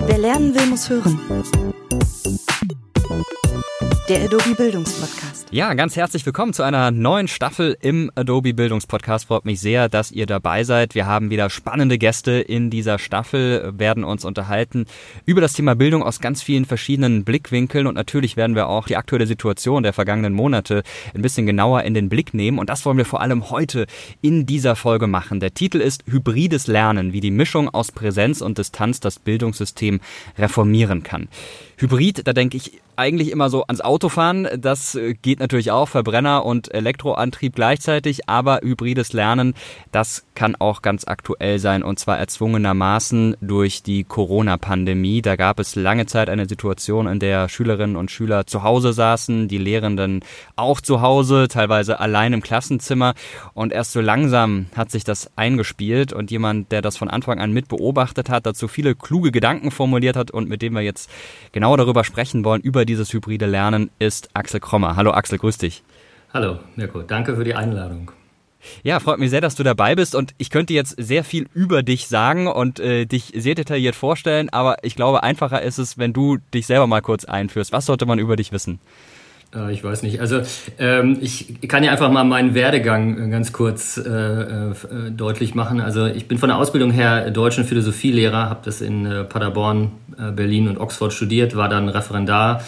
Wer lernen will, muss hören. Der Adobe Bildungspodcast. Ja, ganz herzlich willkommen zu einer neuen Staffel im Adobe Bildungspodcast. Freut mich sehr, dass ihr dabei seid. Wir haben wieder spannende Gäste in dieser Staffel, werden uns unterhalten über das Thema Bildung aus ganz vielen verschiedenen Blickwinkeln und natürlich werden wir auch die aktuelle Situation der vergangenen Monate ein bisschen genauer in den Blick nehmen und das wollen wir vor allem heute in dieser Folge machen. Der Titel ist Hybrides Lernen, wie die Mischung aus Präsenz und Distanz das Bildungssystem reformieren kann. Hybrid, da denke ich eigentlich immer so ans Autofahren. Das äh, geht natürlich auch, Verbrenner und Elektroantrieb gleichzeitig, aber hybrides Lernen, das kann auch ganz aktuell sein und zwar erzwungenermaßen durch die Corona-Pandemie. Da gab es lange Zeit eine Situation, in der Schülerinnen und Schüler zu Hause saßen, die Lehrenden auch zu Hause, teilweise allein im Klassenzimmer und erst so langsam hat sich das eingespielt und jemand, der das von Anfang an mit beobachtet hat, dazu viele kluge Gedanken formuliert hat und mit dem wir jetzt genau darüber sprechen wollen, über dieses hybride Lernen ist Axel Krommer. Hallo Axel, grüß dich. Hallo Mirko, danke für die Einladung. Ja, freut mich sehr, dass du dabei bist und ich könnte jetzt sehr viel über dich sagen und äh, dich sehr detailliert vorstellen, aber ich glaube, einfacher ist es, wenn du dich selber mal kurz einführst. Was sollte man über dich wissen? Äh, ich weiß nicht. Also ähm, ich kann ja einfach mal meinen Werdegang ganz kurz äh, äh, deutlich machen. Also ich bin von der Ausbildung her Deutsch- und Philosophielehrer, habe das in äh, Paderborn, äh, Berlin und Oxford studiert, war dann Referendar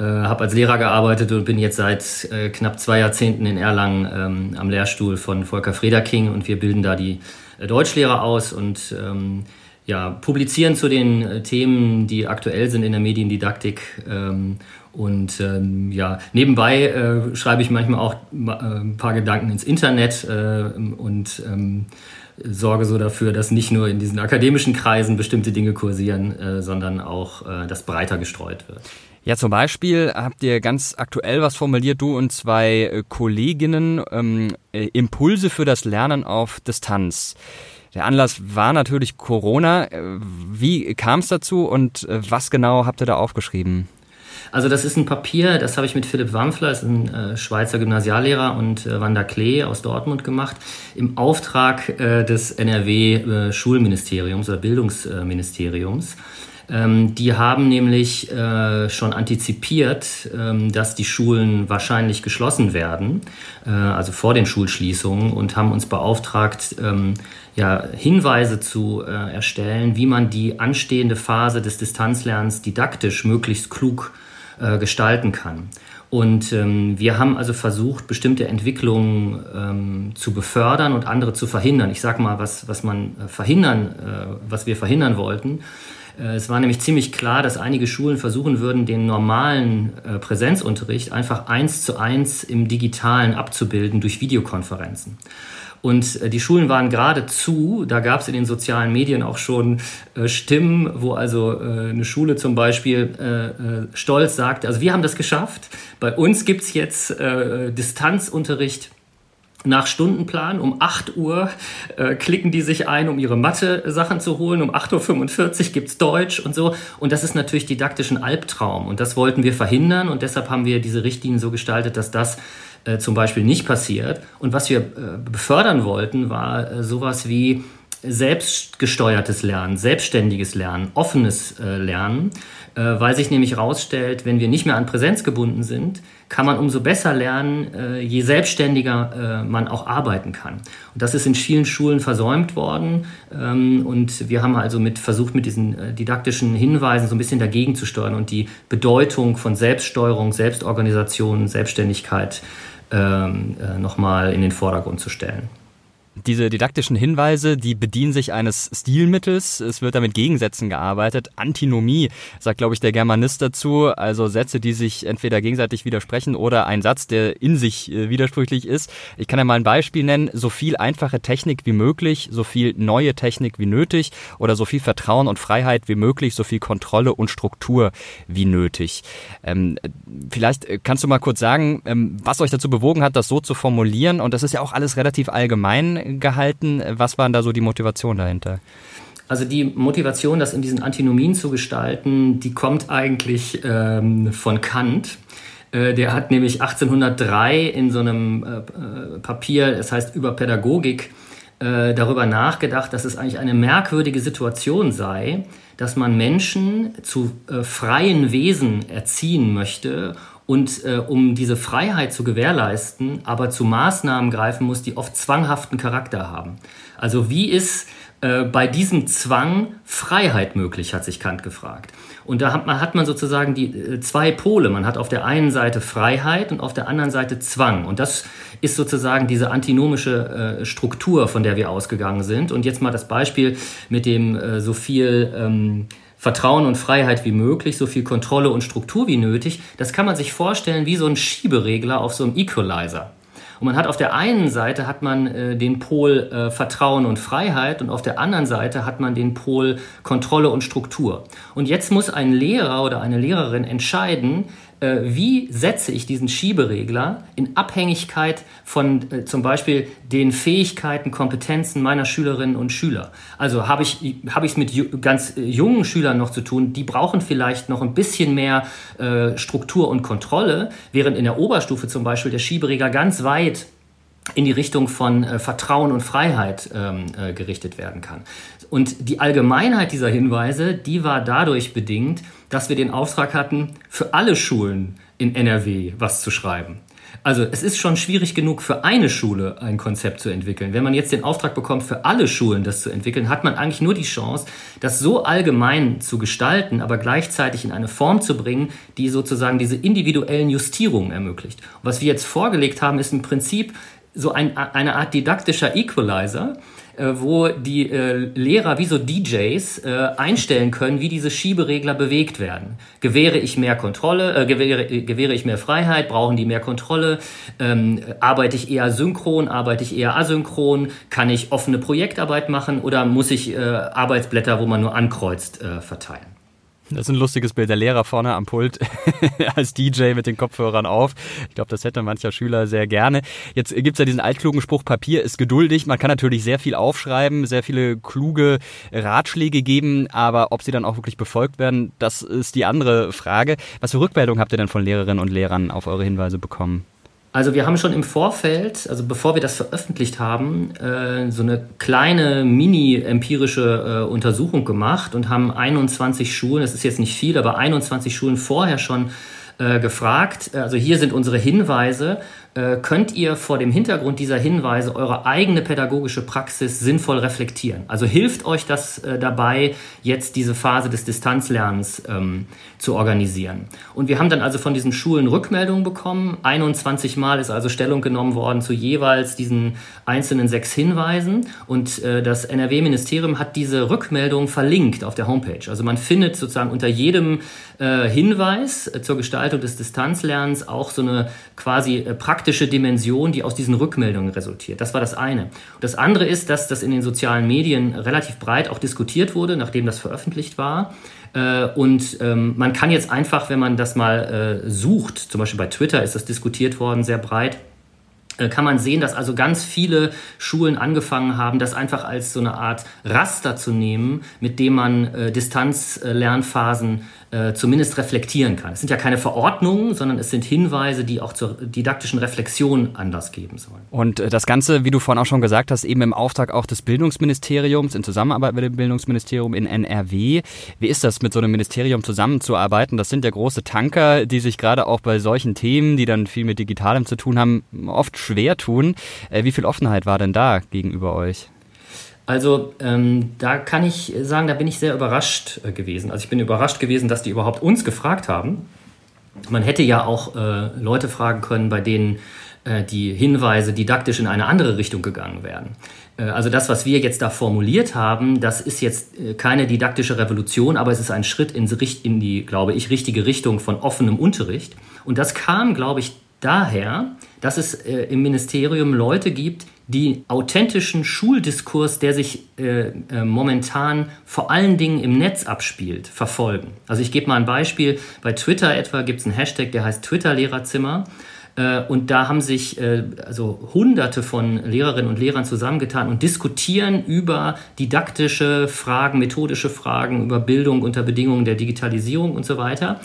äh, habe als Lehrer gearbeitet und bin jetzt seit äh, knapp zwei Jahrzehnten in Erlangen ähm, am Lehrstuhl von Volker Frederking und wir bilden da die äh, Deutschlehrer aus und ähm, ja, publizieren zu den äh, Themen, die aktuell sind in der Mediendidaktik. Ähm, und ähm, ja, nebenbei äh, schreibe ich manchmal auch äh, ein paar Gedanken ins Internet und ähm, sorge so dafür, dass nicht nur in diesen akademischen Kreisen bestimmte Dinge kursieren, sondern auch das breiter gestreut wird. Ja, zum Beispiel habt ihr ganz aktuell was formuliert, du und zwei äh, Kolleginnen, ähm, äh, Impulse für das Lernen auf Distanz. Der Anlass war natürlich Corona. Äh, wie kam es dazu und was genau habt ihr da aufgeschrieben? Also das ist ein Papier, das habe ich mit Philipp Wampfler, ist ein äh, Schweizer Gymnasiallehrer, und äh, Wanda Klee aus Dortmund gemacht, im Auftrag äh, des NRW-Schulministeriums oder Bildungsministeriums. Ähm, die haben nämlich äh, schon antizipiert, ähm, dass die Schulen wahrscheinlich geschlossen werden, äh, also vor den Schulschließungen, und haben uns beauftragt, ähm, ja, Hinweise zu äh, erstellen, wie man die anstehende Phase des Distanzlernens didaktisch möglichst klug äh, gestalten kann. Und ähm, wir haben also versucht, bestimmte Entwicklungen ähm, zu befördern und andere zu verhindern. Ich sage mal, was, was man äh, verhindern, äh, was wir verhindern wollten. Äh, es war nämlich ziemlich klar, dass einige Schulen versuchen würden, den normalen äh, Präsenzunterricht einfach eins zu eins im Digitalen abzubilden durch Videokonferenzen. Und äh, die Schulen waren gerade zu, da gab es in den sozialen Medien auch schon äh, Stimmen, wo also äh, eine Schule zum Beispiel äh, stolz sagt, also wir haben das geschafft, bei uns gibt es jetzt Distanzunterricht nach Stundenplan. Um 8 Uhr äh, klicken die sich ein, um ihre Mathe-Sachen zu holen. Um 8.45 Uhr gibt's Deutsch und so. Und das ist natürlich didaktisch ein Albtraum. Und das wollten wir verhindern. Und deshalb haben wir diese Richtlinien so gestaltet, dass das äh, zum Beispiel nicht passiert. Und was wir äh, befördern wollten, war äh, sowas wie selbstgesteuertes Lernen, selbstständiges Lernen, offenes äh, Lernen, weil sich nämlich herausstellt, wenn wir nicht mehr an Präsenz gebunden sind, kann man umso besser lernen, äh, je selbstständiger äh, man auch arbeiten kann. Und das ist in vielen Schulen versäumt worden. Ähm, und wir haben also mit versucht, mit diesen äh, didaktischen Hinweisen so ein bisschen dagegen zu steuern und die Bedeutung von Selbststeuerung, Selbstorganisation, Selbstständigkeit ähm, nochmal in den Vordergrund zu stellen. Diese didaktischen Hinweise, die bedienen sich eines Stilmittels. Es wird da mit Gegensätzen gearbeitet. Antinomie sagt, glaube ich, der Germanist dazu. Also Sätze, die sich entweder gegenseitig widersprechen oder ein Satz, der in sich äh, widersprüchlich ist. Ich kann ja mal ein Beispiel nennen. So viel einfache Technik wie möglich, so viel neue Technik wie nötig oder so viel Vertrauen und Freiheit wie möglich, so viel Kontrolle und Struktur wie nötig. Ähm, vielleicht äh, kannst du mal kurz sagen, ähm, was euch dazu bewogen hat, das so zu formulieren. Und das ist ja auch alles relativ allgemein gehalten. Was waren da so die Motivation dahinter? Also die Motivation, das in diesen Antinomien zu gestalten, die kommt eigentlich ähm, von Kant. Äh, der hat nämlich 1803 in so einem äh, äh Papier, es heißt über Pädagogik, äh, darüber nachgedacht, dass es eigentlich eine merkwürdige Situation sei, dass man Menschen zu äh, freien Wesen erziehen möchte und äh, um diese Freiheit zu gewährleisten, aber zu Maßnahmen greifen muss, die oft zwanghaften Charakter haben. Also wie ist äh, bei diesem Zwang Freiheit möglich, hat sich Kant gefragt. Und da hat man, hat man sozusagen die äh, zwei Pole. Man hat auf der einen Seite Freiheit und auf der anderen Seite Zwang. Und das ist sozusagen diese antinomische äh, Struktur, von der wir ausgegangen sind. Und jetzt mal das Beispiel mit dem äh, so viel ähm, Vertrauen und Freiheit wie möglich, so viel Kontrolle und Struktur wie nötig. Das kann man sich vorstellen wie so ein Schieberegler auf so einem Equalizer. Und man hat auf der einen Seite hat man äh, den Pol äh, Vertrauen und Freiheit und auf der anderen Seite hat man den Pol Kontrolle und Struktur. Und jetzt muss ein Lehrer oder eine Lehrerin entscheiden, äh, wie setze ich diesen Schieberegler in Abhängigkeit von äh, zum Beispiel den Fähigkeiten, Kompetenzen meiner Schülerinnen und Schüler. Also habe ich es mit ganz äh, jungen Schülern noch zu tun, die brauchen vielleicht noch ein bisschen mehr äh, Struktur und Kontrolle, während in der Oberstufe zum Beispiel der Schieberegler ganz weit in die Richtung von äh, Vertrauen und Freiheit ähm, äh, gerichtet werden kann. Und die Allgemeinheit dieser Hinweise, die war dadurch bedingt, dass wir den Auftrag hatten, für alle Schulen in NRW was zu schreiben. Also es ist schon schwierig genug für eine Schule ein Konzept zu entwickeln. Wenn man jetzt den Auftrag bekommt, für alle Schulen das zu entwickeln, hat man eigentlich nur die Chance, das so allgemein zu gestalten, aber gleichzeitig in eine Form zu bringen, die sozusagen diese individuellen Justierungen ermöglicht. Was wir jetzt vorgelegt haben, ist im Prinzip so ein, eine Art didaktischer Equalizer, wo die äh, Lehrer wie so DJs äh, einstellen können, wie diese Schieberegler bewegt werden. Gewähre ich mehr Kontrolle, äh, gewähre, gewähre ich mehr Freiheit, brauchen die mehr Kontrolle, ähm, arbeite ich eher synchron, arbeite ich eher asynchron, kann ich offene Projektarbeit machen oder muss ich äh, Arbeitsblätter, wo man nur ankreuzt, äh, verteilen? Das ist ein lustiges Bild. Der Lehrer vorne am Pult als DJ mit den Kopfhörern auf. Ich glaube, das hätte mancher Schüler sehr gerne. Jetzt gibt's ja diesen altklugen Spruch, Papier ist geduldig. Man kann natürlich sehr viel aufschreiben, sehr viele kluge Ratschläge geben, aber ob sie dann auch wirklich befolgt werden, das ist die andere Frage. Was für Rückmeldungen habt ihr denn von Lehrerinnen und Lehrern auf eure Hinweise bekommen? Also wir haben schon im Vorfeld, also bevor wir das veröffentlicht haben, äh, so eine kleine mini-empirische äh, Untersuchung gemacht und haben 21 Schulen, das ist jetzt nicht viel, aber 21 Schulen vorher schon äh, gefragt. Also hier sind unsere Hinweise könnt ihr vor dem Hintergrund dieser Hinweise eure eigene pädagogische Praxis sinnvoll reflektieren. Also hilft euch das äh, dabei, jetzt diese Phase des Distanzlernens ähm, zu organisieren. Und wir haben dann also von diesen Schulen Rückmeldungen bekommen. 21 Mal ist also Stellung genommen worden zu jeweils diesen einzelnen sechs Hinweisen. Und äh, das NRW-Ministerium hat diese Rückmeldung verlinkt auf der Homepage. Also man findet sozusagen unter jedem äh, Hinweis äh, zur Gestaltung des Distanzlernens auch so eine quasi äh, praktische Dimension, die aus diesen Rückmeldungen resultiert. Das war das eine. Und das andere ist, dass das in den sozialen Medien relativ breit auch diskutiert wurde, nachdem das veröffentlicht war. Äh, und ähm, man kann jetzt einfach, wenn man das mal äh, sucht, zum Beispiel bei Twitter ist das diskutiert worden, sehr breit, äh, kann man sehen, dass also ganz viele Schulen angefangen haben, das einfach als so eine Art Raster zu nehmen, mit dem man Distanzlernphasen äh, zumindest reflektieren kann. Es sind ja keine Verordnungen, sondern es sind Hinweise, die auch zur didaktischen Reflexion Anlass geben sollen. Und äh, das Ganze, wie du vorhin auch schon gesagt hast, eben im Auftrag auch des Bildungsministeriums, in Zusammenarbeit mit dem Bildungsministerium in NRW. Wie ist das, mit so einem Ministerium zusammenzuarbeiten? Das sind ja große Tanker, die sich gerade auch bei solchen Themen, die dann viel mit Digitalem zu tun haben, oft schwer tun. Äh, wie viel Offenheit war denn da gegenüber euch? Also ähm, da kann ich sagen, da bin ich sehr überrascht äh, gewesen. Also ich bin überrascht gewesen, dass die überhaupt uns gefragt haben. Man hätte ja auch äh, Leute fragen können, bei denen äh, die Hinweise didaktisch in eine andere Richtung gegangen wären. Äh, also das, was wir jetzt da formuliert haben, das ist jetzt äh, keine didaktische Revolution, aber es ist ein Schritt in, in die, glaube ich, richtige Richtung von offenem Unterricht. Und das kam, glaube ich, daher, dass es äh, im Ministerium Leute gibt, die authentischen Schuldiskurs, der sich äh, äh, momentan vor allen Dingen im Netz abspielt, verfolgen. Also ich gebe mal ein Beispiel. Bei Twitter etwa gibt es einen Hashtag, der heißt Twitter-Lehrerzimmer. Äh, und da haben sich äh, also Hunderte von Lehrerinnen und Lehrern zusammengetan und diskutieren über didaktische Fragen, methodische Fragen, über Bildung unter Bedingungen der Digitalisierung und so weiter.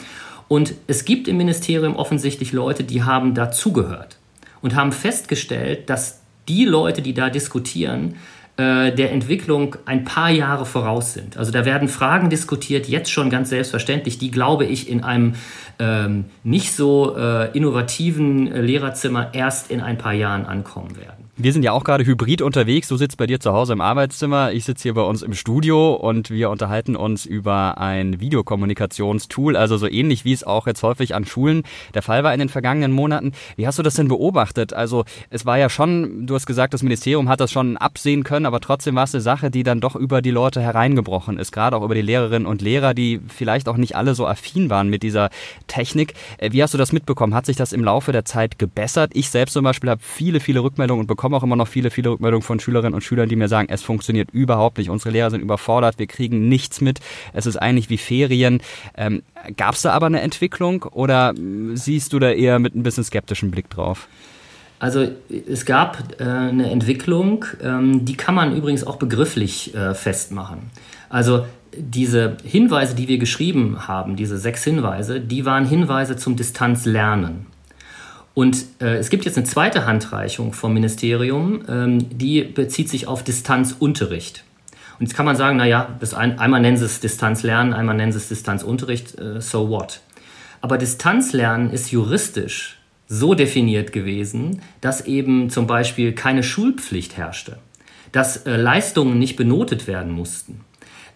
Und es gibt im Ministerium offensichtlich Leute, die haben dazugehört und haben festgestellt, dass die Leute, die da diskutieren, äh, der Entwicklung ein paar Jahre voraus sind. Also da werden Fragen diskutiert, jetzt schon ganz selbstverständlich, die, glaube ich, in einem ähm, nicht so äh, innovativen äh, Lehrerzimmer erst in ein paar Jahren ankommen werden. Wir sind ja auch gerade hybrid unterwegs. Du sitzt bei dir zu Hause im Arbeitszimmer. Ich sitze hier bei uns im Studio und wir unterhalten uns über ein Videokommunikationstool, also so ähnlich wie es auch jetzt häufig an Schulen der Fall war in den vergangenen Monaten. Wie hast du das denn beobachtet? Also es war ja schon, du hast gesagt, das Ministerium hat das schon absehen können, aber trotzdem war es eine Sache, die dann doch über die Leute hereingebrochen ist, gerade auch über die Lehrerinnen und Lehrer, die vielleicht auch nicht alle so affin waren mit dieser Technik. Äh, wie hast du das mitbekommen? Hat sich das im Laufe der Zeit gebessert? Ich selbst zum Beispiel habe viele, viele Rückmeldungen bekommen bekomme auch immer noch viele, viele Rückmeldungen von Schülerinnen und Schülern, die mir sagen, es funktioniert überhaupt nicht. Unsere Lehrer sind überfordert, wir kriegen nichts mit. Es ist eigentlich wie Ferien. Ähm, Gab es da aber eine Entwicklung oder siehst du da eher mit ein bisschen skeptischem Blick drauf? Also es gab äh, eine Entwicklung, ähm, die kann man übrigens auch begrifflich äh, festmachen. Also diese Hinweise, die wir geschrieben haben, diese sechs Hinweise, die waren Hinweise zum Distanzlernen. Und äh, es gibt jetzt eine zweite Handreichung vom Ministerium, ähm, die bezieht sich auf Distanzunterricht. Und jetzt kann man sagen, naja, das ein, einmal nennen sie es Distanzlernen, einmal nennen sie es Distanzunterricht, äh, so what. Aber Distanzlernen ist juristisch so definiert gewesen, dass eben zum Beispiel keine Schulpflicht herrschte, dass äh, Leistungen nicht benotet werden mussten,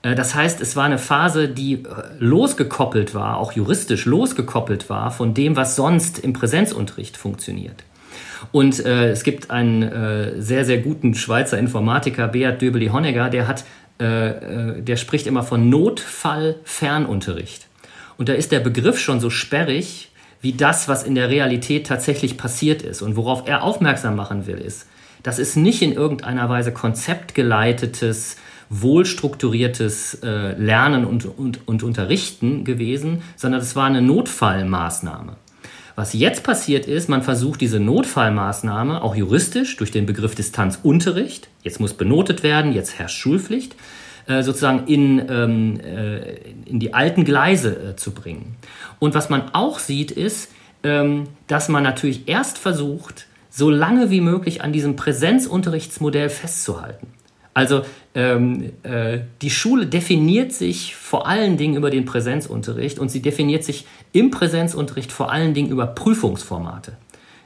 das heißt, es war eine Phase, die äh, losgekoppelt war, auch juristisch losgekoppelt war von dem, was sonst im Präsenzunterricht funktioniert. Und äh, es gibt einen äh, sehr, sehr guten Schweizer Informatiker, Beat Döbeli-Honegger, der hat, äh, äh, der spricht immer von Notfallfernunterricht. Und da ist der Begriff schon so sperrig, wie das, was in der Realität tatsächlich passiert ist. Und worauf er aufmerksam machen will, ist, das ist nicht in irgendeiner Weise konzeptgeleitetes, wohlstrukturiertes äh, Lernen und, und, und Unterrichten gewesen, sondern es war eine Notfallmaßnahme. Was jetzt passiert ist, man versucht diese Notfallmaßnahme auch juristisch durch den Begriff Distanzunterricht, jetzt muss benotet werden, jetzt herrscht Schulpflicht, äh, sozusagen in, ähm, äh, in die alten Gleise äh, zu bringen. Und was man auch sieht, ist, ähm, dass man natürlich erst versucht, so lange wie möglich an diesem Präsenzunterrichtsmodell festzuhalten. Also ähm, äh, die Schule definiert sich vor allen Dingen über den Präsenzunterricht und sie definiert sich im Präsenzunterricht vor allen Dingen über Prüfungsformate.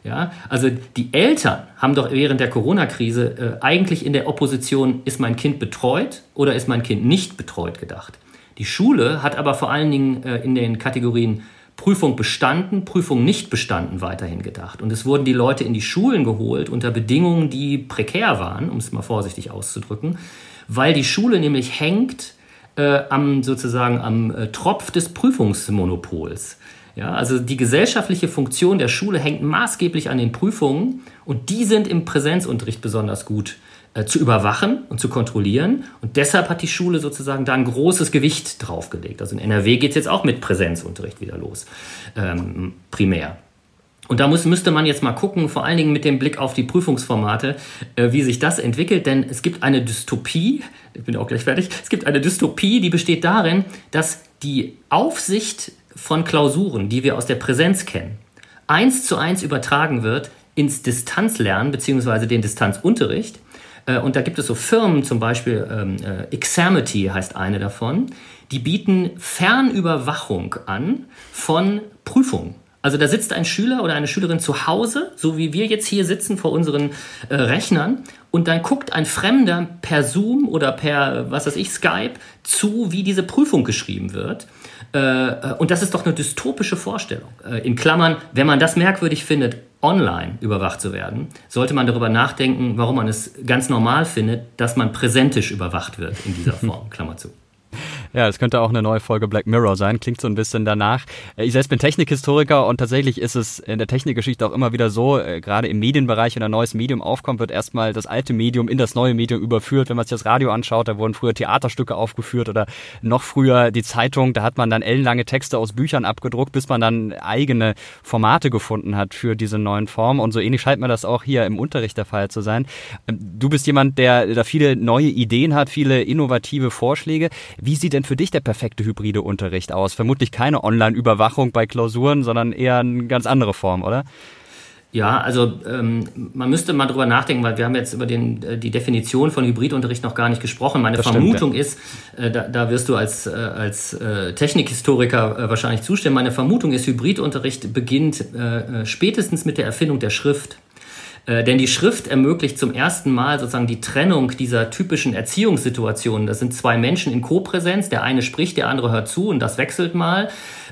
Ja, also die Eltern haben doch während der Corona-Krise äh, eigentlich in der Opposition, ist mein Kind betreut oder ist mein Kind nicht betreut gedacht. Die Schule hat aber vor allen Dingen äh, in den Kategorien Prüfung bestanden, Prüfung nicht bestanden weiterhin gedacht. Und es wurden die Leute in die Schulen geholt unter Bedingungen, die prekär waren, um es mal vorsichtig auszudrücken, weil die Schule nämlich hängt äh, am sozusagen am äh, Tropf des Prüfungsmonopols. Ja, also die gesellschaftliche Funktion der Schule hängt maßgeblich an den Prüfungen und die sind im Präsenzunterricht besonders gut äh, zu überwachen und zu kontrollieren. Und deshalb hat die Schule sozusagen da ein großes Gewicht draufgelegt. Also in NRW geht es jetzt auch mit Präsenzunterricht wieder los, ähm, primär. Und da muss, müsste man jetzt mal gucken, vor allen Dingen mit dem Blick auf die Prüfungsformate, äh, wie sich das entwickelt. Denn es gibt eine Dystopie, ich bin auch gleich fertig, es gibt eine Dystopie, die besteht darin, dass die Aufsicht von Klausuren, die wir aus der Präsenz kennen, eins zu eins übertragen wird ins Distanzlernen bzw. den Distanzunterricht äh, und da gibt es so Firmen, zum Beispiel ähm, äh, Examity heißt eine davon, die bieten Fernüberwachung an von Prüfungen. Also da sitzt ein Schüler oder eine Schülerin zu Hause, so wie wir jetzt hier sitzen vor unseren äh, Rechnern, und dann guckt ein Fremder per Zoom oder per, was weiß ich, Skype zu, wie diese Prüfung geschrieben wird. Äh, äh und das ist doch eine dystopische Vorstellung. Äh, in Klammern, wenn man das merkwürdig findet, online überwacht zu werden, sollte man darüber nachdenken, warum man es ganz normal findet, dass man präsentisch überwacht wird in dieser Form. Klammer zu. Ja, es könnte auch eine neue Folge Black Mirror sein. Klingt so ein bisschen danach. Äh, ich selbst bin Technikhistoriker und tatsächlich ist es in der Technikgeschichte auch immer wieder so, äh, gerade im Medienbereich, wenn ein neues Medium aufkommt, wird erstmal das alte Medium in das neue Medium überführt. Wenn man sich das Radio anschaut, da wurden früher Theaterstücke aufgeführt oder noch früher die Zeitung, da hat man dann ellenlange Texte aus Büchern abgedruckt, bis man dann eigene Formate gefunden hat für diese neuen Formen. Und so ähnlich scheint mir das auch hier im Unterricht der Fall zu sein. Ähm, du bist jemand, der da viele neue Ideen hat, viele innovative Vorschläge. Wie sieht denn denn für dich der perfekte hybride Unterricht aus? Vermutlich keine Online-Überwachung bei Klausuren, sondern eher eine ganz andere Form, oder? Ja, also ähm, man müsste mal drüber nachdenken, weil wir haben jetzt über den, äh, die Definition von Hybridunterricht noch gar nicht gesprochen. Meine das Vermutung stimmt, ja. ist, äh, da, da, wirst du als, äh, als äh, Technikhistoriker äh, wahrscheinlich zustimmen, meine Vermutung ist, Hybridunterricht beginnt äh, spätestens mit der Erfindung der Schrift. Äh, denn die Schrift ermöglicht zum ersten Mal sozusagen die Trennung dieser typischen Erziehungssituationen. Das sind zwei Menschen in Kopräsenz, der eine spricht, der andere hört zu und das wechselt mal.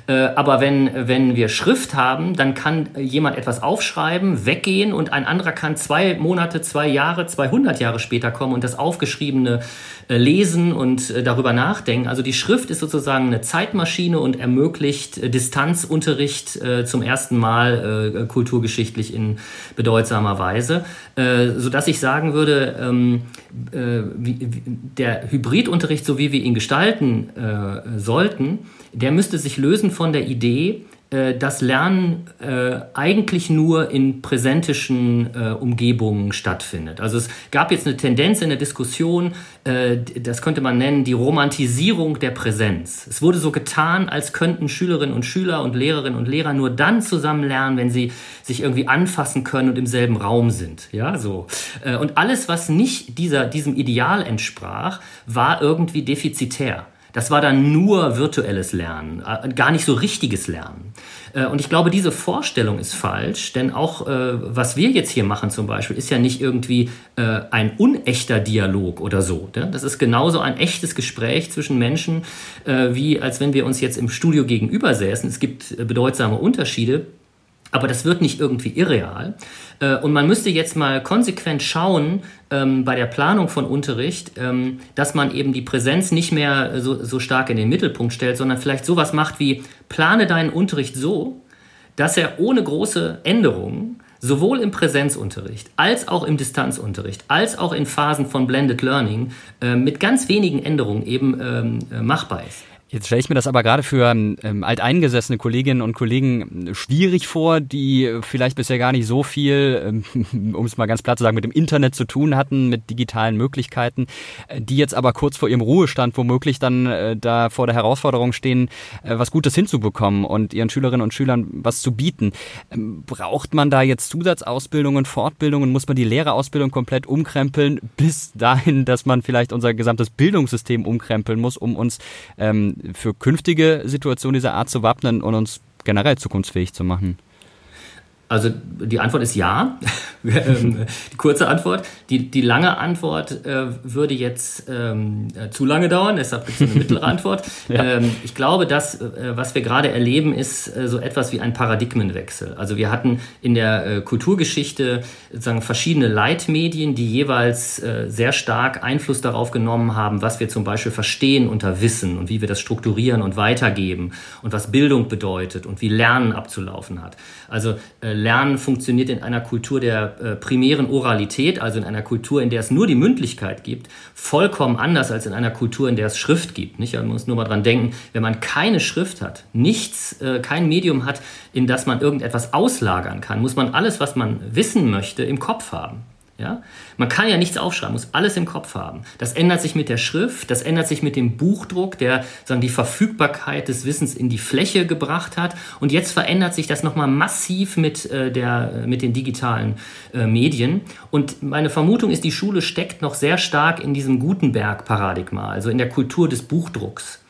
Äh, aber wenn, wenn wir Schrift haben, dann kann jemand etwas aufschreiben, weggehen und ein anderer kann zwei Monate, zwei Jahre, 200 Jahre später kommen und das Aufgeschriebene äh, lesen und äh, darüber nachdenken. Also die Schrift ist sozusagen eine Zeitmaschine und ermöglicht Distanzunterricht zum ersten Mal kulturgeschichtlich in bedeutsamer Weise, sodass ich sagen würde, ähm, der Hybridunterricht, so wie wir ihn gestalten sollten, der müsste sich lösen von der Idee, äh, dass Lernen äh, eigentlich nur in präsentischen äh, Umgebungen stattfindet. Also es gab jetzt eine Tendenz in der Diskussion, äh, das könnte man nennen, die Romantisierung der Präsenz. Es wurde so getan, als könnten Schülerinnen und Schüler und Lehrerinnen und Lehrer nur dann zusammen lernen, wenn sie sich irgendwie anfassen können und im selben Raum sind. Ja, so. Äh, und alles, was nicht dieser, diesem Ideal entsprach, war irgendwie defizitär. Das war dann nur virtuelles Lernen, äh, gar nicht so richtiges Lernen. Äh, und ich glaube, diese Vorstellung ist falsch, denn auch äh, was wir jetzt hier machen zum Beispiel, ist ja nicht irgendwie ein unechter Dialog oder so. Das ist genauso ein echtes Gespräch zwischen Menschen, wie als wenn wir uns jetzt im Studio gegenüber säßen. Es gibt bedeutsame Unterschiede. Aber das wird nicht irgendwie irreal. Äh, und man müsste jetzt mal konsequent schauen ähm, bei der Planung von Unterricht, ähm, dass man eben die Präsenz nicht mehr so, so stark in den Mittelpunkt stellt, sondern vielleicht sowas macht wie, plane deinen Unterricht so, dass er ohne große Änderungen sowohl im Präsenzunterricht als auch im Distanzunterricht, als auch in Phasen von Blended Learning äh, mit ganz wenigen Änderungen eben ähm, äh, machbar ist. Jetzt stelle ich mir das aber gerade für ähm, alteingesessene Kolleginnen und Kollegen schwierig vor, die vielleicht bisher gar nicht so viel, ähm, um es mal ganz platt zu sagen, mit dem Internet zu tun hatten, mit digitalen Möglichkeiten, äh, die jetzt aber kurz vor ihrem Ruhestand womöglich dann äh, da vor der Herausforderung stehen, äh, was Gutes hinzubekommen und ihren Schülerinnen und Schülern was zu bieten. Ähm, braucht man da jetzt Zusatzausbildungen, Fortbildungen? Muss man die Lehrerausbildung komplett umkrempeln, bis dahin, dass man vielleicht unser gesamtes Bildungssystem umkrempeln muss, um uns ähm, für künftige Situationen dieser Art zu wappnen und uns generell zukunftsfähig zu machen? Also die Antwort ist ja. Ähm, die kurze Antwort. Die, die lange Antwort äh, würde jetzt ähm, äh, zu lange dauern, deshalb gibt es eine mittlere Antwort. ja. ähm, ich glaube, das, äh, was wir gerade erleben, ist äh, so etwas wie ein Paradigmenwechsel. Also wir hatten in der äh, Kulturgeschichte sozusagen verschiedene Leitmedien, die jeweils äh, sehr stark Einfluss darauf genommen haben, was wir zum Beispiel verstehen unter Wissen und wie wir das strukturieren und weitergeben und was Bildung bedeutet und wie Lernen abzulaufen hat. Also Lernen funktioniert in einer Kultur der äh, primären Oralität, also in einer Kultur, in der es nur die Mündlichkeit gibt, vollkommen anders als in einer Kultur, in der es Schrift gibt. Nicht? Man muss nur mal dran denken, wenn man keine Schrift hat, nichts, äh, kein Medium hat, in das man irgendetwas auslagern kann, muss man alles, was man wissen möchte, im Kopf haben. Ja? Man kann ja nichts aufschreiben, muss alles im Kopf haben. Das ändert sich mit der Schrift, das ändert sich mit dem Buchdruck, der sagen, die Verfügbarkeit des Wissens in die Fläche gebracht hat. Und jetzt verändert sich das nochmal massiv mit, äh, der, mit den digitalen äh, Medien. Und meine Vermutung ist, die Schule steckt noch sehr stark in diesem Gutenberg-Paradigma, also in der Kultur des Buchdrucks.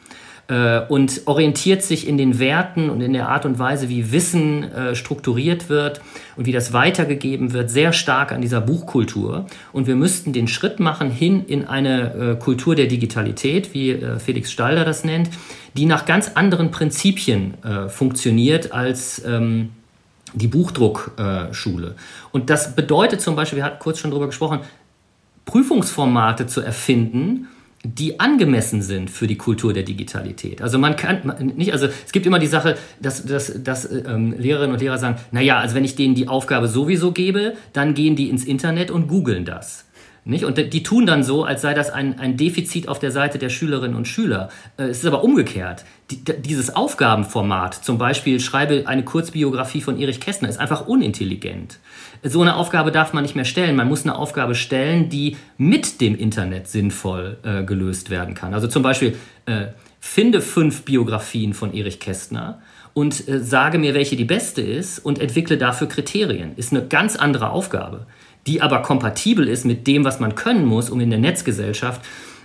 Äh, und orientiert sich in den Werten und in der Art und Weise, wie Wissen äh, strukturiert wird und wie das weitergegeben wird, sehr stark an dieser Buchkultur. Und wir müssten den Schritt machen hin in eine äh, Kultur der Digitalität, wie äh, Felix Stalder das nennt, die nach ganz anderen Prinzipien äh, funktioniert als ähm, die Buchdruckschule. und das bedeutet zum Beispiel, wir hatten kurz schon darüber gesprochen, Prüfungsformate zu erfinden, die angemessen sind für die Kultur der Digitalität. Also man kann nicht, also es gibt immer die Sache, dass, dass, dass ähm, Lehrerinnen und Lehrer sagen, naja, also wenn ich denen die Aufgabe sowieso gebe, dann gehen die ins Internet und googeln das. Nicht? Und die tun dann so, als sei das ein, ein Defizit auf der Seite der Schülerinnen und Schüler. Äh, es ist aber umgekehrt. Die, dieses Aufgabenformat, zum Beispiel schreibe eine Kurzbiografie von Erich Kästner, ist einfach unintelligent. So eine Aufgabe darf man nicht mehr stellen. Man muss eine Aufgabe stellen, die mit dem Internet sinnvoll äh, gelöst werden kann. Also zum Beispiel, äh, finde fünf Biografien von Erich Kästner und äh, sage mir, welche die beste ist und entwickle dafür Kriterien. Ist eine ganz andere Aufgabe, die aber kompatibel ist mit dem, was man können muss, um in der Netzgesellschaft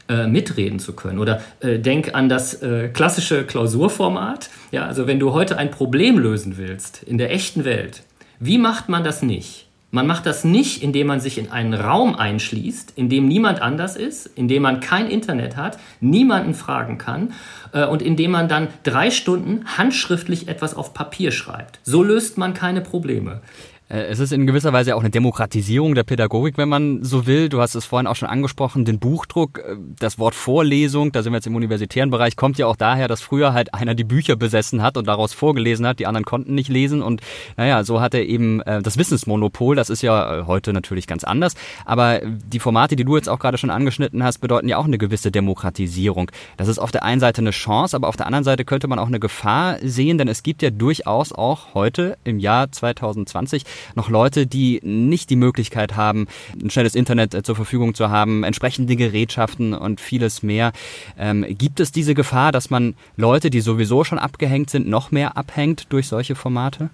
äh, mitreden zu können. Oder äh, denk an das äh, klassische Klausurformat. Ja, also wenn du heute ein Problem lösen willst in der echten Welt, wie macht man das nicht? Man macht das nicht, indem man sich in einen Raum einschließt, in dem niemand anders ist, in dem man kein Internet hat, niemanden fragen kann äh, und in dem man dann drei Stunden handschriftlich etwas auf Papier schreibt. So löst man keine Probleme. Äh, es ist in gewisser Weise auch eine Demokratisierung der Pädagogik, wenn man so will. Du hast es vorhin auch schon angesprochen, den Buchdruck, äh, das Wort Vorlesung, da sind wir jetzt im universitären Bereich, kommt ja auch daher, dass früher halt einer die Bücher besessen hat und daraus vorgelesen hat, die anderen konnten nicht lesen und naja, so hat er eben äh, das Wissensmonopol, das ist ja heute natürlich ganz anders, aber die Formate, die du jetzt auch gerade schon angeschnitten hast, bedeuten ja auch eine gewisse Demokratisierung. Das ist auf der einen Seite eine Chance, aber auf der anderen Seite könnte man auch eine Gefahr sehen, denn es gibt ja durchaus auch heute im Jahr 2020 noch Leute, die nicht die Möglichkeit haben, ein schnelles Internet äh, zur Verfügung zu haben, entsprechende Gerätschaften und vieles mehr. Ähm, gibt es diese Gefahr, dass man Leute, die sowieso schon abgehängt sind, noch mehr abhängt durch solche Formate?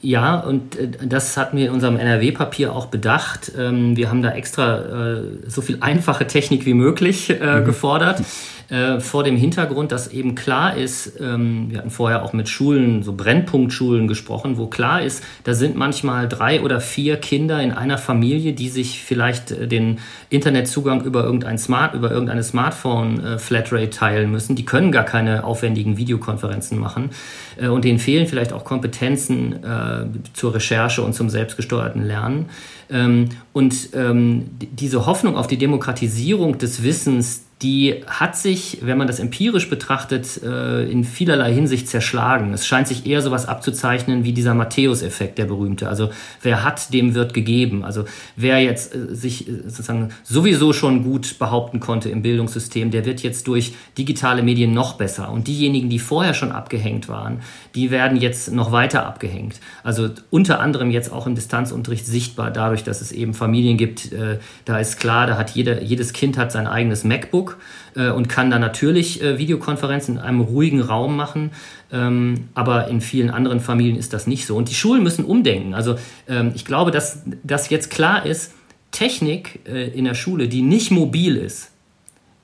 Ja, und äh, das hatten wir in unserem NRW-Papier auch bedacht. Ähm, wir haben da extra äh, so viel einfache Technik wie möglich äh, mhm. gefordert. Vor dem Hintergrund, dass eben klar ist, ähm, wir hatten vorher auch mit Schulen, so Brennpunktschulen gesprochen, wo klar ist, da sind manchmal drei oder vier Kinder in einer Familie, die sich vielleicht den Internetzugang über irgendein Smart, über irgendeine Smartphone-Flatrate teilen müssen. Die können gar keine aufwendigen Videokonferenzen machen und denen fehlen vielleicht auch Kompetenzen zur Recherche und zum selbstgesteuerten Lernen. Ähm, und ähm, diese Hoffnung auf die Demokratisierung des Wissens, die hat sich, wenn man das empirisch betrachtet, äh, in vielerlei Hinsicht zerschlagen. Es scheint sich eher sowas abzuzeichnen wie dieser Matthäus-Effekt, der berühmte. Also wer hat, dem wird gegeben. Also wer jetzt äh, sich äh, sozusagen sowieso schon gut behaupten konnte im Bildungssystem, der wird jetzt durch digitale Medien noch besser. Und diejenigen, die vorher schon abgehängt waren, die werden jetzt noch weiter abgehängt. Also unter anderem jetzt auch im Distanzunterricht sichtbar dadurch, dass es eben Familien gibt, da ist klar, da hat jeder, jedes Kind hat sein eigenes MacBook Facebook äh, und kann da natürlich äh, Videokonferenzen in einem ruhigen Raum machen. Ähm, aber in vielen anderen Familien ist das nicht so. Und die Schulen müssen umdenken. Also ähm, ich glaube, dass, dass jetzt klar ist, Technik äh, in der Schule, die nicht mobil ist,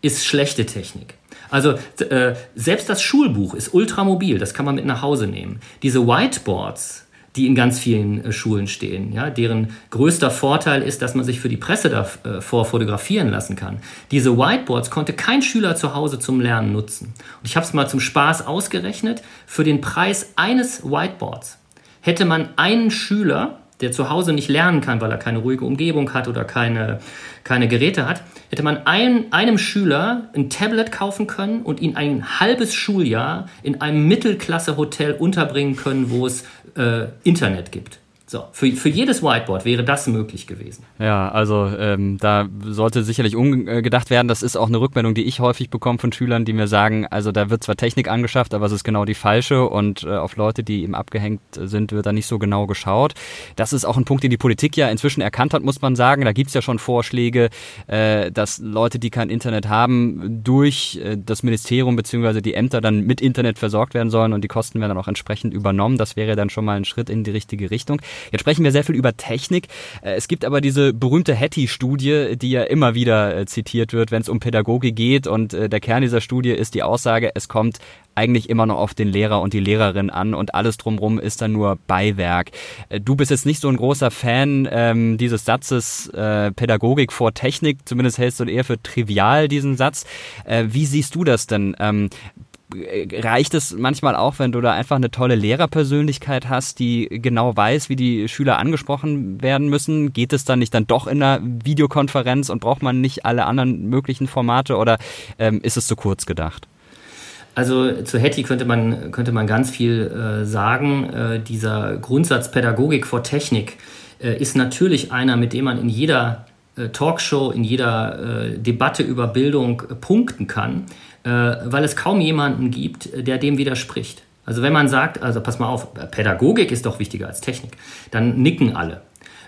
ist schlechte Technik. Also äh, selbst das Schulbuch ist ultramobil, das kann man mit nach Hause nehmen. Diese Whiteboards, die in ganz vielen äh, Schulen stehen, ja, deren größter Vorteil ist, dass man sich für die Presse davor äh, fotografieren lassen kann. Diese Whiteboards konnte kein Schüler zu Hause zum Lernen nutzen. Und ich habe es mal zum Spaß ausgerechnet, für den Preis eines Whiteboards hätte man einen Schüler, der zu Hause nicht lernen kann, weil er keine ruhige Umgebung hat oder keine, keine Geräte hat, hätte man ein, einem Schüler ein Tablet kaufen können und ihn ein halbes Schuljahr in einem Mittelklasse-Hotel unterbringen können, wo es äh, Internet gibt. So, für, für jedes Whiteboard wäre das möglich gewesen. Ja, also ähm, da sollte sicherlich umgedacht werden. Das ist auch eine Rückmeldung, die ich häufig bekomme von Schülern, die mir sagen, also da wird zwar Technik angeschafft, aber es ist genau die falsche und äh, auf Leute, die eben abgehängt sind, wird da nicht so genau geschaut. Das ist auch ein Punkt, den die Politik ja inzwischen erkannt hat, muss man sagen. Da gibt's ja schon Vorschläge, äh, dass Leute, die kein Internet haben, durch äh, das Ministerium beziehungsweise die Ämter dann mit Internet versorgt werden sollen und die Kosten werden dann auch entsprechend übernommen. Das wäre dann schon mal ein Schritt in die richtige Richtung. Jetzt sprechen wir sehr viel über Technik. Äh, es gibt aber diese berühmte Hattie-Studie, die ja immer wieder äh, zitiert wird, wenn es um Pädagogik geht. Und äh, der Kern dieser Studie ist die Aussage, es kommt eigentlich immer noch auf den Lehrer und die Lehrerin an und alles drumherum ist dann nur Beiwerk. Du bist jetzt nicht so ein großer Fan ähm, dieses Satzes äh, Pädagogik vor Technik, zumindest hältst du eher für trivial diesen Satz. Äh, wie siehst du das denn? Ähm, reicht es manchmal auch, wenn du da einfach eine tolle Lehrerpersönlichkeit hast, die genau weiß, wie die Schüler angesprochen werden müssen? Geht es dann nicht dann doch in einer Videokonferenz und braucht man nicht alle anderen möglichen Formate oder ähm, ist es zu kurz gedacht? Also zu Hetty könnte man, könnte man ganz viel äh, sagen. Äh, dieser Grundsatz Pädagogik vor Technik äh, ist natürlich einer, mit dem man in jeder äh, Talkshow, in jeder äh, Debatte über Bildung punkten kann weil es kaum jemanden gibt, der dem widerspricht. Also wenn man sagt, also pass mal auf, Pädagogik ist doch wichtiger als Technik, dann nicken alle.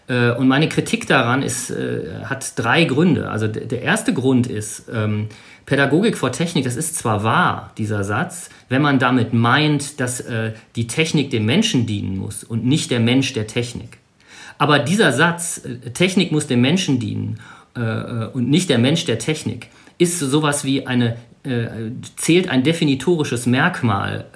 Äh, und meine Kritik daran ist, äh, hat drei Gründe. Also der erste Grund ist, ähm, Pädagogik vor Technik, das ist zwar wahr, dieser Satz, wenn man damit meint, dass äh, die Technik dem Menschen dienen muss und nicht der Mensch der Technik. Aber dieser Satz, äh, Technik muss dem Menschen dienen äh, äh, und nicht der Mensch der Technik, ist sowas wie eine, äh, zählt ein definitorisches Merkmal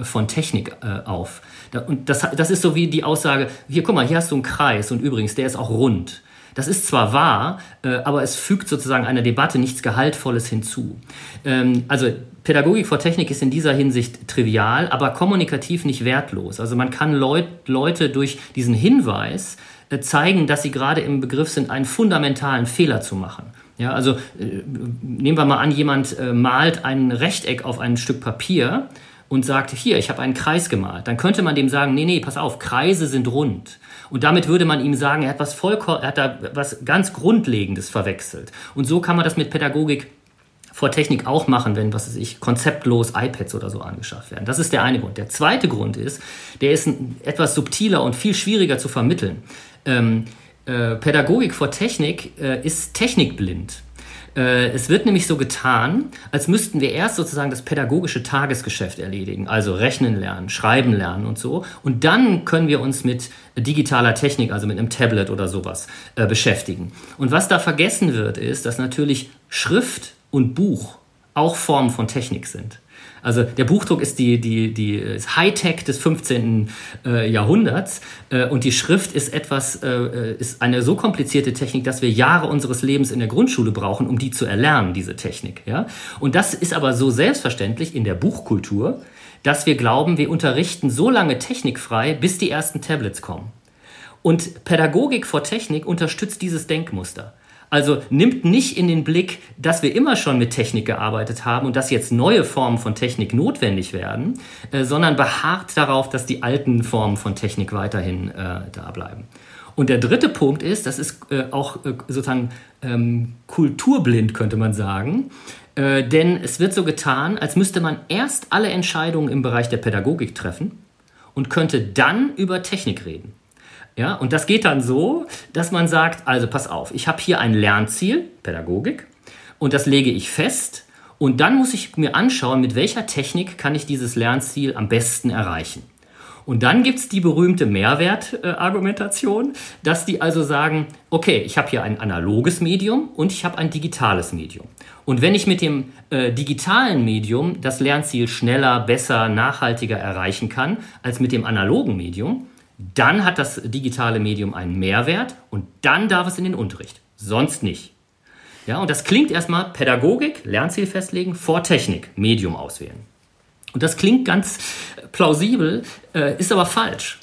äh, von Technik auf. Da, und das, das ist so wie die Aussage, hier guck mal, hier hast du einen Kreis und übrigens, der ist auch rund. Das ist zwar wahr, äh, aber es fügt sozusagen einer Debatte nichts Gehaltvolles hinzu. Ähm, also Pädagogik vor Technik ist in dieser Hinsicht trivial, aber kommunikativ nicht wertlos. Also man kann Leut, Leute durch diesen Hinweis äh, zeigen, dass sie gerade im Begriff sind, einen fundamentalen Fehler zu machen. Ja, also äh, nehmen wir mal an, jemand äh, malt ein Rechteck auf ein Stück Papier und sagt, hier, ich habe einen Kreis gemalt. Dann könnte man dem sagen, nee, nee, pass auf, Kreise sind rund. Und damit würde man ihm sagen, er hat was vollkommen, er hat da was ganz Grundlegendes verwechselt. Und so kann man das mit Pädagogik vor Technik auch machen, wenn, was weiß ich, konzeptlos iPads oder so angeschafft werden. Das ist der eine Grund. Der zweite Grund ist, der ist etwas subtiler und viel schwieriger zu vermitteln. Ähm, äh, Pädagogik vor Technik äh, ist technikblind. Äh, es wird nämlich so getan, als müssten wir erst sozusagen das pädagogische Tagesgeschäft erledigen, also rechnen lernen, schreiben lernen und so. Und dann können wir uns mit digitaler Technik, also mit einem Tablet oder sowas, äh, beschäftigen. Und was da vergessen wird, ist, dass natürlich Schrift und Buch auch Formen von Technik sind. Also der Buchdruck ist die, die, die Hightech des 15. Äh, Jahrhunderts äh, und die Schrift ist etwas, äh, ist eine so komplizierte Technik, dass wir Jahre unseres Lebens in der Grundschule brauchen, um die zu erlernen, diese Technik. Und das ist aber so selbstverständlich in der Buchkultur, dass wir glauben, wir unterrichten so lange technikfrei, bis die ersten Tablets kommen. Und Pädagogik vor Technik unterstützt dieses Denkmuster. Also nimmt nicht in den Blick, dass wir immer schon mit Technik gearbeitet haben und dass jetzt neue Formen von Technik notwendig werden, äh, sondern beharrt darauf, dass die alten Formen von Technik weiterhin äh, da bleiben. Und der dritte Punkt ist, das ist äh, auch äh, sozusagen ähm, kulturblind, könnte man sagen, äh, denn es wird so getan, als müsste man erst alle Entscheidungen im Bereich der Pädagogik treffen und könnte dann über Technik reden. Ja, und das geht dann so, dass man sagt, also pass auf, ich habe hier ein Lernziel, Pädagogik, und das lege ich fest. Und dann muss ich mir anschauen, mit welcher Technik kann ich dieses Lernziel am besten erreichen. Und dann gibt es die berühmte Mehrwertargumentation, dass die also sagen, okay, ich habe hier ein analoges Medium und ich habe ein digitales Medium. Und wenn ich mit dem äh, digitalen Medium das Lernziel schneller, besser, nachhaltiger erreichen kann als mit dem analogen Medium, dann hat das digitale Medium einen Mehrwert und dann darf es in den Unterricht. Sonst nicht. Ja, und das klingt erstmal Pädagogik, Lernziel festlegen, vor Technik, Medium auswählen. Und das klingt ganz plausibel, äh, ist aber falsch.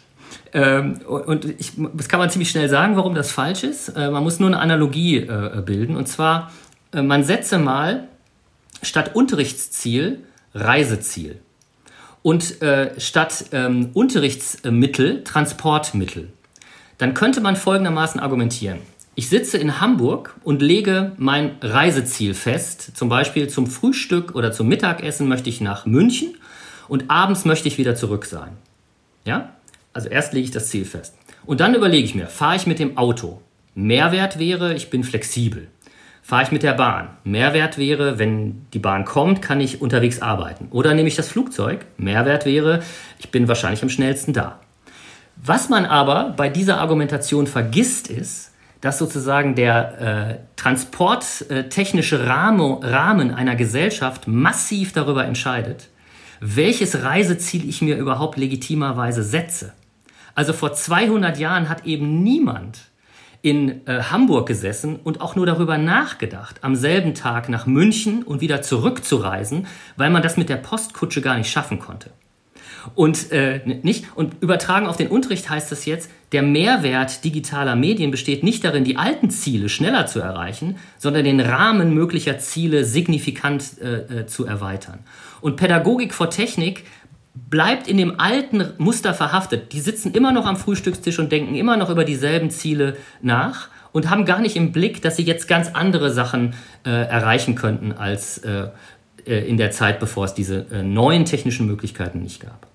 Ähm, und ich, das kann man ziemlich schnell sagen, warum das falsch ist. Äh, man muss nur eine Analogie äh, bilden. Und zwar, man setze mal statt Unterrichtsziel Reiseziel und äh, statt ähm, Unterrichtsmittel Transportmittel. Dann könnte man folgendermaßen argumentieren. Ich sitze in Hamburg und lege mein Reiseziel fest. Zum Beispiel zum Frühstück oder zum Mittagessen möchte ich nach München und abends möchte ich wieder zurück sein. Ja? Also erst lege ich das Ziel fest. Und dann überlege ich mir, fahre ich mit dem Auto? Mehrwert wäre, ich bin flexibel fahre ich mit der Bahn. Mehrwert wäre, wenn die Bahn kommt, kann ich unterwegs arbeiten. Oder nehme ich das Flugzeug. Mehrwert wäre, ich bin wahrscheinlich am schnellsten da. Was man aber bei dieser Argumentation vergisst, ist, dass sozusagen der äh, transporttechnische Rahmen, Rahmen einer Gesellschaft massiv darüber entscheidet, welches Reiseziel ich mir überhaupt legitimerweise setze. Also vor 200 Jahren hat eben niemand in äh, Hamburg gesessen und auch nur darüber nachgedacht, am selben Tag nach München und wieder zurückzureisen, weil man das mit der Postkutsche gar nicht schaffen konnte. Und äh, nicht und übertragen auf den Unterricht heißt das jetzt, der Mehrwert digitaler Medien besteht nicht darin, die alten Ziele schneller zu erreichen, sondern den Rahmen möglicher Ziele signifikant äh, äh zu erweitern. Und Pädagogik vor Technik bleibt in dem alten Muster verhaftet. Die sitzen immer noch am Frühstückstisch und denken immer noch über dieselben Ziele nach und haben gar nicht im Blick, dass sie jetzt ganz andere Sachen äh, erreichen könnten als äh, äh in der Zeit, bevor es diese äh, neuen technischen Möglichkeiten nicht gab.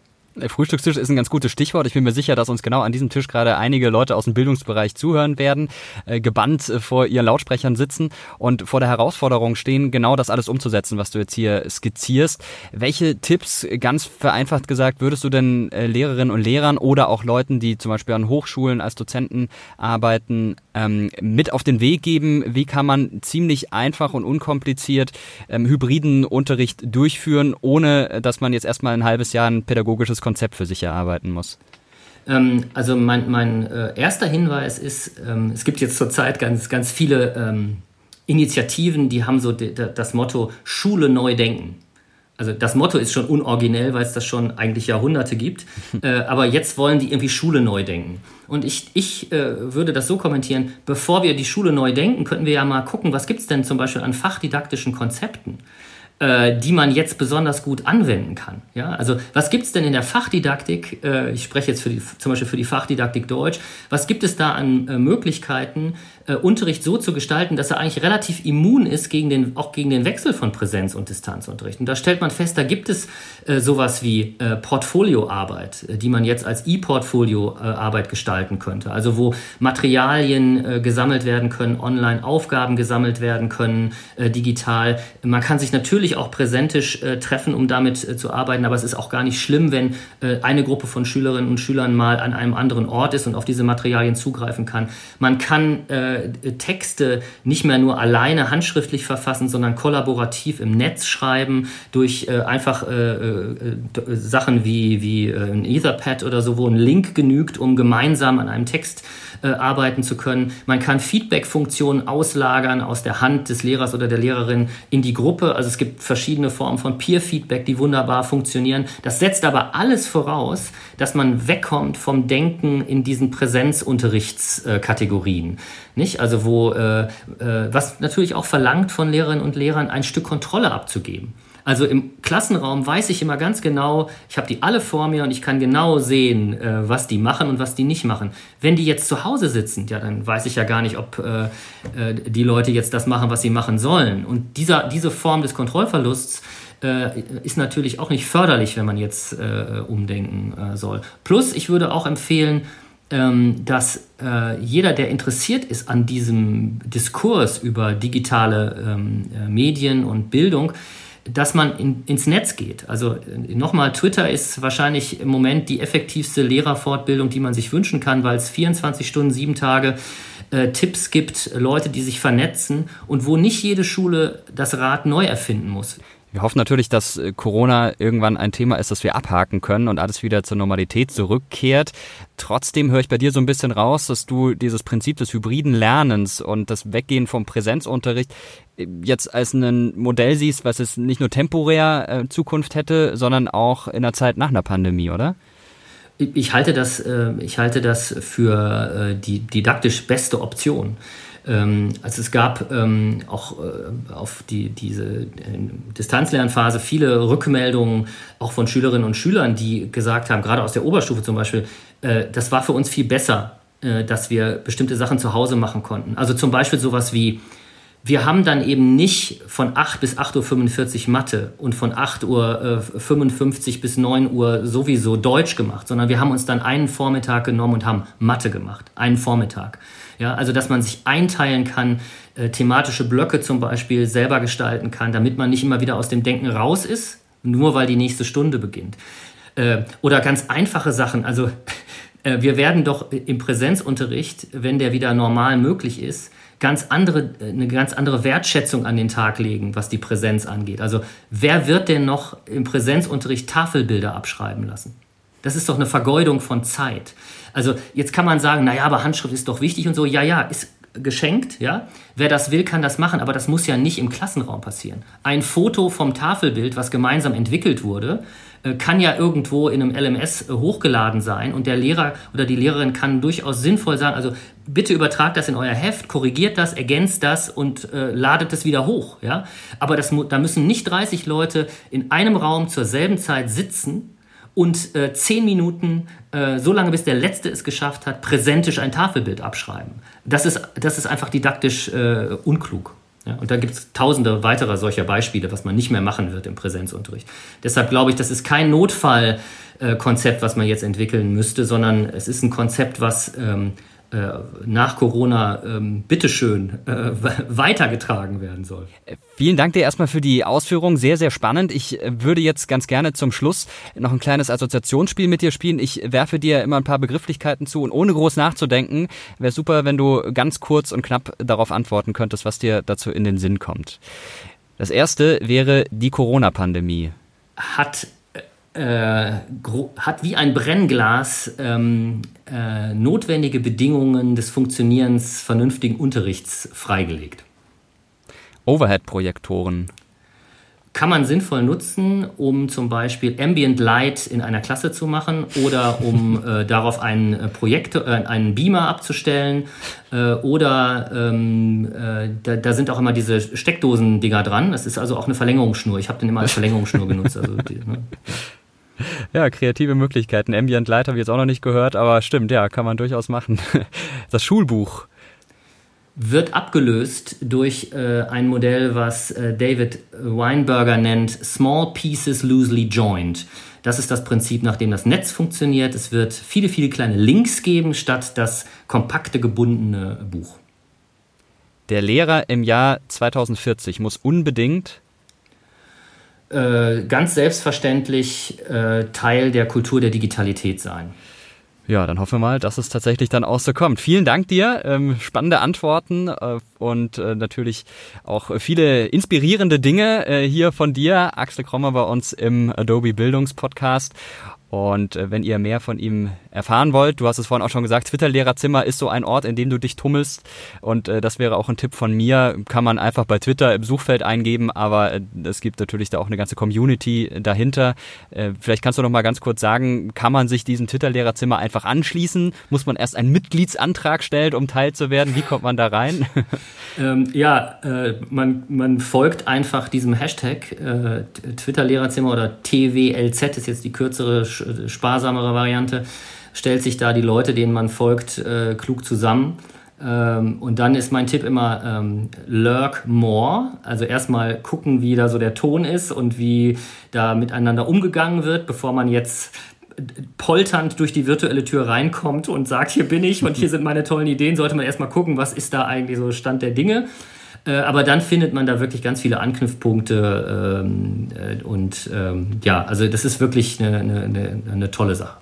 Frühstückstisch ist ein ganz gutes Stichwort. Ich bin mir sicher, dass uns genau an diesem Tisch gerade einige Leute aus dem Bildungsbereich zuhören werden, äh, gebannt äh, vor ihren Lautsprechern sitzen und vor der Herausforderung stehen, genau das alles umzusetzen, was du jetzt hier skizzierst. Welche Tipps, ganz vereinfacht gesagt, würdest du denn äh, Lehrerinnen und Lehrern oder auch Leuten, die zum Beispiel an Hochschulen als Dozenten arbeiten, ähm, mit auf den Weg geben? Wie kann man ziemlich einfach und unkompliziert ähm, hybriden Unterricht durchführen, ohne äh, dass man jetzt erstmal ein halbes Jahr ein pädagogisches Konzept für sich erarbeiten muss? Ähm, also mein, mein äh, erster Hinweis ist, ähm, es gibt jetzt zurzeit ganz, ganz viele ähm, Initiativen, die haben so das Motto Schule neu denken. Also das Motto ist schon unoriginell, weil es das schon eigentlich Jahrhunderte gibt. Äh, aber jetzt wollen die irgendwie Schule neu denken. Und ich, ich äh, würde das so kommentieren, bevor wir die Schule neu denken, könnten wir ja mal gucken, was gibt es denn zum Beispiel an fachdidaktischen Konzepten äh, die man jetzt besonders gut anwenden kann. Ja? Also was gibt es denn in der Fachdidaktik, äh, ich spreche jetzt für die, zum Beispiel für die Fachdidaktik Deutsch, was gibt es da an äh, Möglichkeiten, äh, Unterricht so zu gestalten, dass er eigentlich relativ immun ist gegen den, auch gegen den Wechsel von Präsenz- und Distanzunterricht. Und da stellt man fest, da gibt es äh, sowas wie äh, Portfolioarbeit, äh, die man jetzt als E-Portfolio-Arbeit gestalten könnte. Also wo Materialien äh, gesammelt werden können, online Aufgaben gesammelt werden können, äh, digital. Man kann sich natürlich auch präsentisch äh, treffen, um damit äh, zu arbeiten, aber es ist auch gar nicht schlimm, wenn äh, eine Gruppe von Schülerinnen und Schülern mal an einem anderen Ort ist und auf diese Materialien zugreifen kann. Man kann äh, äh, Texte nicht mehr nur alleine handschriftlich verfassen, sondern kollaborativ im Netz schreiben, durch äh, einfach äh, äh, Sachen wie, wie ein Etherpad oder so, wo ein Link genügt, um gemeinsam an einem Text arbeiten zu können. Man kann Feedback-Funktionen auslagern aus der Hand des Lehrers oder der Lehrerin in die Gruppe. Also es gibt verschiedene Formen von Peer-Feedback, die wunderbar funktionieren. Das setzt aber alles voraus, dass man wegkommt vom Denken in diesen Präsenzunterrichtskategorien. Nicht? Also wo, äh, äh, was natürlich auch verlangt von Lehrerinnen und Lehrern, ein Stück Kontrolle abzugeben. Also im Klassenraum weiß ich immer ganz genau, ich habe die alle vor mir und ich kann genau sehen, äh, was die machen und was die nicht machen. Wenn die jetzt zu Hause sitzen, ja, dann weiß ich ja gar nicht, ob äh, äh, die Leute jetzt das machen, was sie machen sollen. Und dieser, diese Form des Kontrollverlusts äh, ist natürlich auch nicht förderlich, wenn man jetzt äh, umdenken äh, soll. Plus, ich würde auch empfehlen, dass äh, jeder, der interessiert ist an diesem Diskurs über digitale ähm, äh, Medien und Bildung, dass man in, ins Netz geht. Also äh, nochmal, Twitter ist wahrscheinlich im Moment die effektivste Lehrerfortbildung, die man sich wünschen kann, weil es 24 Stunden, sieben Tage äh, Tipps gibt, Leute, die sich vernetzen und wo nicht jede Schule das Rad neu erfinden muss. Wir hoffen natürlich, dass äh, Corona irgendwann ein Thema ist, das wir abhaken können und alles wieder zur Normalität zurückkehrt. Trotzdem höre ich bei dir so ein bisschen raus, dass du dieses Prinzip des hybriden Lernens und das Weggehen vom Präsenzunterricht äh, jetzt als ein Modell siehst, was es nicht nur temporär äh, Zukunft hätte, sondern auch in der Zeit nach einer Pandemie, oder? Ich halte das, ich halte das für die didaktisch beste Option. Ähm, also es gab ähm, auch äh, auf die, diese äh, Distanzlernphase viele Rückmeldungen auch von Schülerinnen und Schülern, die gesagt haben, gerade aus der Oberstufe zum Beispiel, äh, das war für uns viel besser, äh, dass wir bestimmte Sachen zu Hause machen konnten. Also zum Beispiel sowas wie, wir haben dann eben nicht von 8 bis 8.45 Uhr Mathe und von 8.55 Uhr bis 9 Uhr sowieso Deutsch gemacht, sondern wir haben uns dann einen Vormittag genommen und haben Mathe gemacht. Einen Vormittag. Ja, also dass man sich einteilen kann, äh, thematische Blöcke zum Beispiel selber gestalten kann, damit man nicht immer wieder aus dem Denken raus ist, nur weil die nächste Stunde beginnt. Äh, oder ganz einfache Sachen, also äh, wir werden doch im Präsenzunterricht, wenn der wieder normal möglich ist, ganz andere, äh, eine ganz andere Wertschätzung an den Tag legen, was die Präsenz angeht. Also wer wird denn noch im Präsenzunterricht Tafelbilder abschreiben lassen? Das ist doch eine Vergeudung von Zeit. Also jetzt kann man sagen, naja, aber Handschrift ist doch wichtig und so. Ja, ja, ist geschenkt, ja. Wer das will, kann das machen, aber das muss ja nicht im Klassenraum passieren. Ein Foto vom Tafelbild, was gemeinsam entwickelt wurde, äh, kann ja irgendwo in einem LMS äh, hochgeladen sein und der Lehrer oder die Lehrerin kann durchaus sinnvoll sagen, also bitte übertragt das in euer Heft, korrigiert das, ergänzt das und äh, ladet es wieder hoch, ja. Aber das, da müssen nicht 30 Leute in einem Raum zur selben Zeit sitzen und äh, zehn Minuten, äh, so lange bis der Letzte es geschafft hat, präsentisch ein Tafelbild abschreiben. Das ist, das ist einfach didaktisch äh, unklug. Ja, und da gibt es tausende weiterer solcher Beispiele, was man nicht mehr machen wird im Präsenzunterricht. Deshalb glaube ich, das ist kein Notfallkonzept, was man jetzt entwickeln müsste, sondern es ist ein Konzept, was ähm, äh, nach Corona ähm, bitteschön äh, weitergetragen werden soll. Vielen Dank dir erstmal für die Ausführung. Sehr, sehr spannend. Ich äh, würde jetzt ganz gerne zum Schluss noch ein kleines Assoziationsspiel mit dir spielen. Ich werfe dir immer ein paar Begrifflichkeiten zu und ohne groß nachzudenken, wäre super, wenn du ganz kurz und knapp darauf antworten könntest, was dir dazu in den Sinn kommt. Das erste wäre die Corona-Pandemie. Hat äh, hat wie ein Brennglas ähm, äh, notwendige Bedingungen des Funktionierens vernünftigen Unterrichts freigelegt. Overhead-Projektoren. Kann man sinnvoll nutzen, um zum Beispiel Ambient Light in einer Klasse zu machen oder um äh, darauf einen äh, Projektor, äh, einen Beamer abzustellen äh, oder ähm, äh, da, da, sind auch immer diese Steckdosen-Dinger dran. Das ist also auch eine Verlängerungsschnur. Ich habe den immer als Verlängerungsschnur genutzt. Also die, ne? Ja, kreative Möglichkeiten. Ambient Light habe ich jetzt auch noch nicht gehört, aber stimmt, ja, kann man durchaus machen. Das Schulbuch wird abgelöst durch äh, ein Modell, was äh, David Weinberger nennt Small Pieces Loosely Joined. Das ist das Prinzip, nach dem das Netz funktioniert. Es wird viele, viele kleine Links geben, statt das kompakte gebundene Buch. Der Lehrer im Jahr 2040 muss unbedingt äh, ganz selbstverständlich äh, Teil der Kultur der Digitalität sein. Ja, dann hoffen wir mal, dass es tatsächlich dann auch so kommt. Vielen Dank dir, ähm, spannende Antworten äh, und äh, natürlich auch viele inspirierende Dinge äh, hier von dir, Axel Krommer bei uns im Adobe Bildungspodcast. Und äh, wenn ihr mehr von ihm erfahren wollt, du hast es vorhin auch schon gesagt, Twitter-Lehrerzimmer ist so ein Ort, in dem du dich tummelst. Und äh, das wäre auch ein Tipp von mir. Kann man einfach bei Twitter im Suchfeld eingeben, aber äh, es gibt natürlich da auch eine ganze Community dahinter. Vielleicht kannst du noch mal ganz kurz sagen, kann man sich diesem Twitter-Lehrerzimmer einfach anschließen? Muss man erst einen Mitgliedsantrag stellen, um Teil zu werden? Wie kommt man da rein? ähm, ja, man, man folgt einfach diesem Hashtag Twitter-Lehrerzimmer oder TWLZ ist jetzt die kürzere sparsamere Variante, stellt sich da die Leute, denen man folgt, äh, klug zusammen. Ähm, und dann ist mein Tipp immer ähm, lurk more. Also erstmal gucken, wie da so der Ton ist und wie da miteinander umgegangen wird, bevor man jetzt polternd durch die virtuelle Tür reinkommt und sagt, hier bin ich und hier sind meine tollen Ideen, sollte man erstmal gucken, was ist da eigentlich so Stand der Dinge. Äh, aber dann findet man da wirklich ganz viele Anknüpfpunkte ähm, äh, und ähm, ja, also das ist wirklich eine, eine, eine tolle Sache.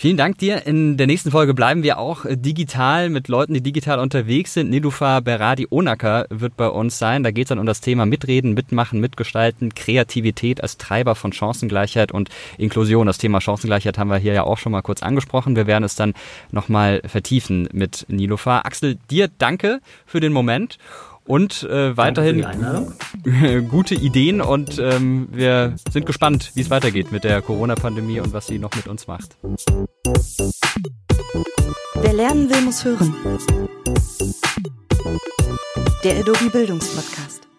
Vielen Dank dir. In der nächsten Folge bleiben wir auch digital mit Leuten, die digital unterwegs sind. Nilufa Beradi Onaka wird bei uns sein. Da geht es dann um das Thema Mitreden, Mitmachen, Mitgestalten, Kreativität als Treiber von Chancengleichheit und Inklusion. Das Thema Chancengleichheit haben wir hier ja auch schon mal kurz angesprochen. Wir werden es dann nochmal vertiefen mit Nilufa. Axel, dir danke für den Moment und äh, weiterhin gute Ideen und ähm, wir sind gespannt, wie es weitergeht mit der Corona-Pandemie und was sie noch mit uns macht. Wer lernen will, muss hören. Der Adobe Bildungspodcast.